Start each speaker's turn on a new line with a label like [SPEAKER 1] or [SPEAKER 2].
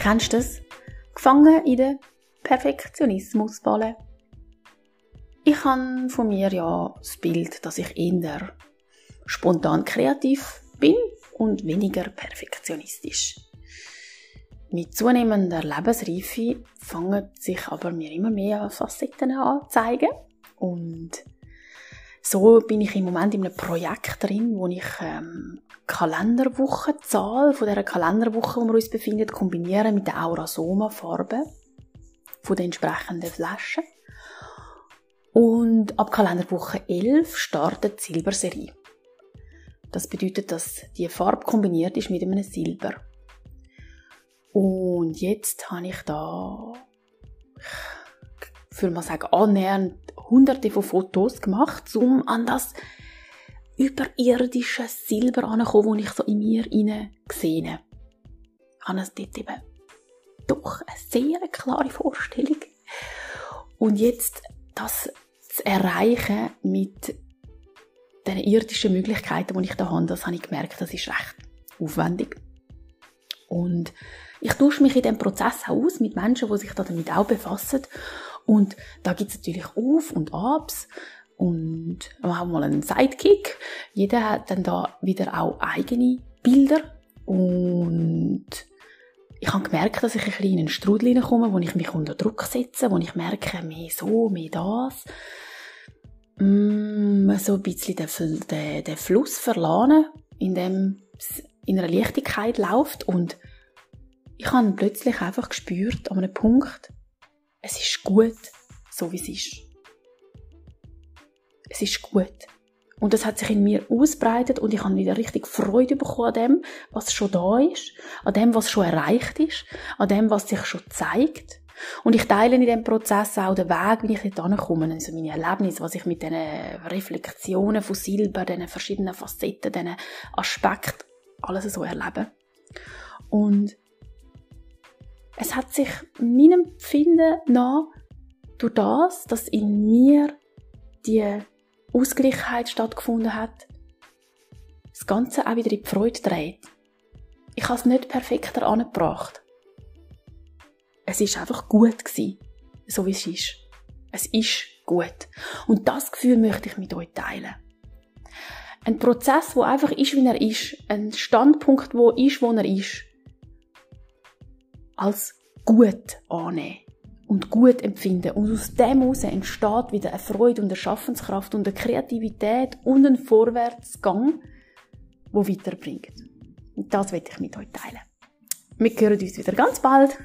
[SPEAKER 1] Kennst du das? Gefangen in der Perfektionismusfalle. Ich habe von mir ja das Bild, dass ich eher spontan kreativ bin und weniger perfektionistisch. Mit zunehmender Lebensreife fangen sich aber mir immer mehr Facetten an zu zeigen und so bin ich im Moment in einem Projekt drin, wo ich ähm, Kalenderwochenzahl von der Kalenderwoche, wo wir uns befinden, kombinieren mit der Aurasoma-Farbe von den entsprechenden Flaschen. Und ab Kalenderwoche 11 startet die Silberserie. Das bedeutet, dass die Farbe kombiniert ist mit einem Silber. Und jetzt habe ich da, ich würde mal sagen, annähernd hunderte von Fotos gemacht, um an das überirdische Silber anzukommen, das ich so in mir hinein gesehen habe. Ich habe dort eben doch eine sehr klare Vorstellung. Und jetzt das zu erreichen mit den irdischen Möglichkeiten, die ich da habe, das habe ich gemerkt, das ist recht aufwendig. Und ich tausche mich in diesem Prozess auch aus mit Menschen, die sich damit auch befassen. Und da gibt es natürlich Auf- und Abs und wir haben mal einen Sidekick. Jeder hat dann da wieder auch eigene Bilder und ich habe gemerkt, dass ich ein bisschen in einen Strudel komme, wo ich mich unter Druck setze, wo ich merke, mehr so, mehr das. Mm, so ein bisschen den, den, den Fluss verlassen, in dem es in einer Leichtigkeit läuft und ich habe plötzlich einfach gespürt, an einem Punkt, es ist gut, so wie es ist. Es ist gut. Und das hat sich in mir ausbreitet und ich habe wieder richtig Freude bekommen an dem, was schon da ist, an dem, was schon erreicht ist, an dem, was sich schon zeigt. Und ich teile in diesem Prozess auch den Weg, wie ich dort ankomme, also meine Erlebnisse, was ich mit diesen Reflexionen von Silber, diesen verschiedenen Facetten, diesen Aspekten, alles so erlebe. Und es hat sich meinem Empfinden nach durch das, dass in mir die Ausgleichheit stattgefunden hat, das Ganze auch wieder in die Freude dreht. Ich habe es nicht perfekter angebracht. Es ist einfach gut gewesen, so wie es ist. Es ist gut. Und das Gefühl möchte ich mit euch teilen. Ein Prozess, wo einfach ist, wie er ist. Ein Standpunkt, wo ist, wo er ist. Als gut annehmen und gut empfinden. Und aus dem heraus entsteht wieder eine Freude und eine Schaffenskraft und eine Kreativität und ein Vorwärtsgang, wo weiterbringt. Und das werde ich mit euch teilen. Wir hören uns wieder ganz bald.